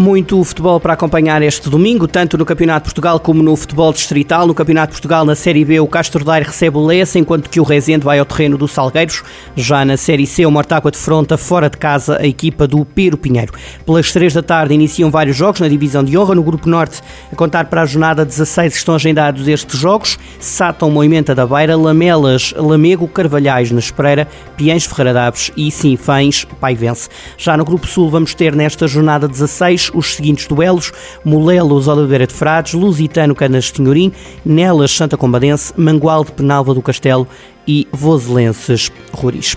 Muito futebol para acompanhar este domingo, tanto no Campeonato de Portugal como no futebol distrital. No Campeonato de Portugal, na Série B, o Castro Daire recebe o Lessa, enquanto que o Rezende vai ao terreno dos Salgueiros. Já na Série C, o Mortágua defronta fora de casa a equipa do Piro Pinheiro. Pelas três da tarde iniciam vários jogos na divisão de honra. No Grupo Norte, a contar para a jornada 16 estão agendados estes jogos. Sátão, Moimenta da Beira, Lamelas, Lamego, Carvalhais na Espereira, Piens, Ferreira Daves e Sinfães, Paivense. Já no Grupo Sul vamos ter nesta jornada 16 os seguintes duelos: Molelos Oliveira de Frades, Lusitano Canas Tinhorim, Nelas Santa Combadense, Mangual de Penalva do Castelo e Voselenses Ruris.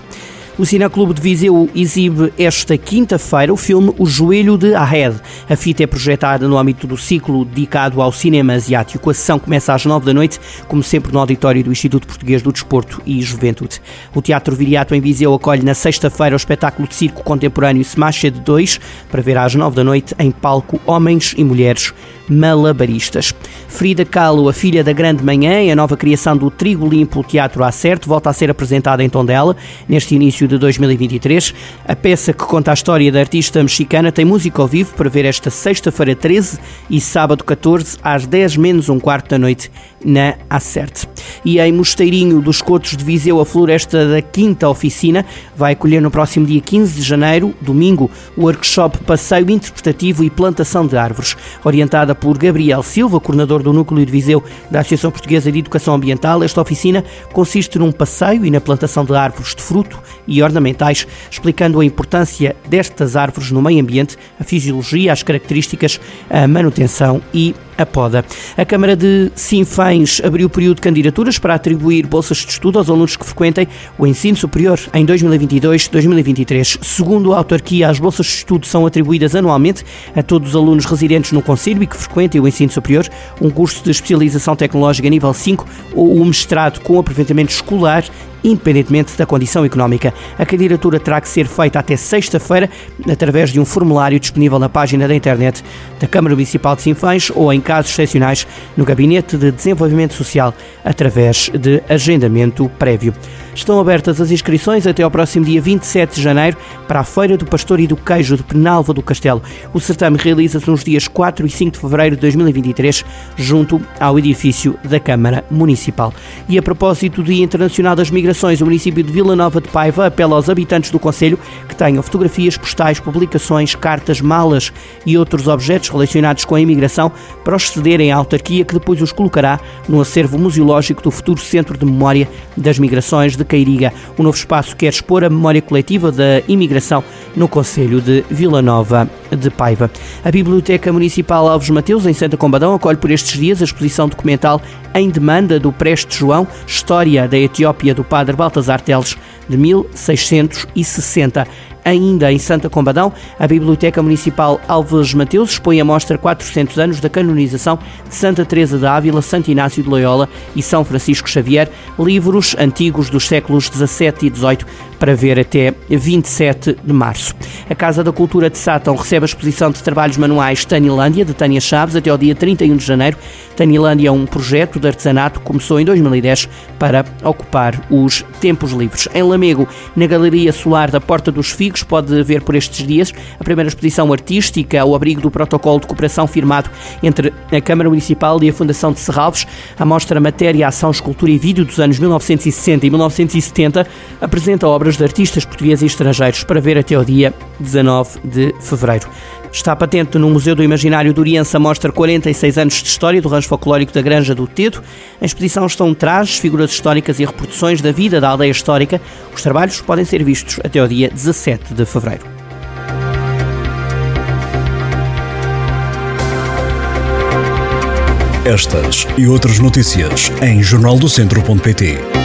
O Cineclube de Viseu exibe esta quinta-feira o filme O Joelho de Ahed. A fita é projetada no âmbito do ciclo dedicado ao cinema asiático. A sessão começa às nove da noite, como sempre no auditório do Instituto Português do Desporto e Juventude. O Teatro Viriato em Viseu acolhe na sexta-feira o espetáculo de circo contemporâneo Smash de 2, para ver às nove da noite em palco Homens e Mulheres malabaristas. Frida Kahlo, a filha da Grande Manhã, a nova criação do Trigo Limpo Teatro Acerto, volta a ser apresentada em Tondela, neste início de 2023. A peça que conta a história da artista mexicana tem música ao vivo para ver esta sexta-feira 13 e sábado 14 às 10 menos um quarto da noite na Acerte. E em Mosteirinho dos Cotos de Viseu, a floresta da quinta oficina vai acolher no próximo dia 15 de janeiro, domingo, o workshop Passeio Interpretativo e Plantação de Árvores, orientada por Gabriel Silva, coordenador do Núcleo de Viseu da Associação Portuguesa de Educação Ambiental. Esta oficina consiste num passeio e na plantação de árvores de fruto e ornamentais, explicando a importância destas árvores no meio ambiente, a fisiologia, as características, a manutenção e a poda. A Câmara de Sinfães abriu o período de candidaturas para atribuir bolsas de estudo aos alunos que frequentem o ensino superior em 2022-2023. Segundo a autarquia, as bolsas de estudo são atribuídas anualmente a todos os alunos residentes no Conselho e que frequentem o ensino superior, um curso de especialização tecnológica nível 5 ou um mestrado com aproveitamento escolar independentemente da condição económica. A candidatura terá que ser feita até sexta-feira através de um formulário disponível na página da internet da Câmara Municipal de Sinfães ou, em casos excepcionais, no Gabinete de Desenvolvimento Social através de agendamento prévio. Estão abertas as inscrições até ao próximo dia 27 de janeiro para a Feira do Pastor e do Queijo de Penalva do Castelo. O certame realiza-se nos dias 4 e 5 de fevereiro de 2023, junto ao edifício da Câmara Municipal. E a propósito do Dia Internacional das Migrações, o município de Vila Nova de Paiva apela aos habitantes do Conselho que tenham fotografias, postais, publicações, cartas, malas e outros objetos relacionados com a imigração para os cederem à autarquia que depois os colocará no acervo museológico do futuro Centro de Memória das Migrações de Cairiga. O novo espaço quer expor a memória coletiva da imigração no Conselho de Vila Nova de Paiva. A Biblioteca Municipal Alves Mateus, em Santa Combadão, acolhe por estes dias a exposição documental em demanda do Preste João, História da Etiópia do Padre Baltasar Teles, de 1660. Ainda em Santa Combadão, a Biblioteca Municipal Alves Mateus expõe a mostra 400 anos da canonização de Santa Teresa de Ávila, Santo Inácio de Loyola e São Francisco Xavier, livros antigos dos séculos XVII e XVIII, para ver até 27 de março. A Casa da Cultura de Sátão recebe a exposição de trabalhos manuais Tanilândia, de Tânia Chaves, até ao dia 31 de janeiro. Tanilândia é um projeto de artesanato que começou em 2010 para ocupar os tempos livres. Em Lamego, na Galeria Solar da Porta dos Figos, pode ver por estes dias a primeira exposição artística ao abrigo do protocolo de cooperação firmado entre a Câmara Municipal e a Fundação de Serralves. A mostra Matéria, Ação, Escultura e Vídeo dos anos 1960 e 1970 apresenta obras de artistas portugueses e estrangeiros para ver até ao dia 19 de fevereiro. Está patente no Museu do Imaginário do Oriense a mostra 46 anos de história do rancho folclórico da Granja do Tedo. Em exposição estão trajes, figuras históricas e reproduções da vida da aldeia histórica. Os trabalhos podem ser vistos até ao dia 17 de fevereiro. Estas e outras notícias em jornaldocentro.pt.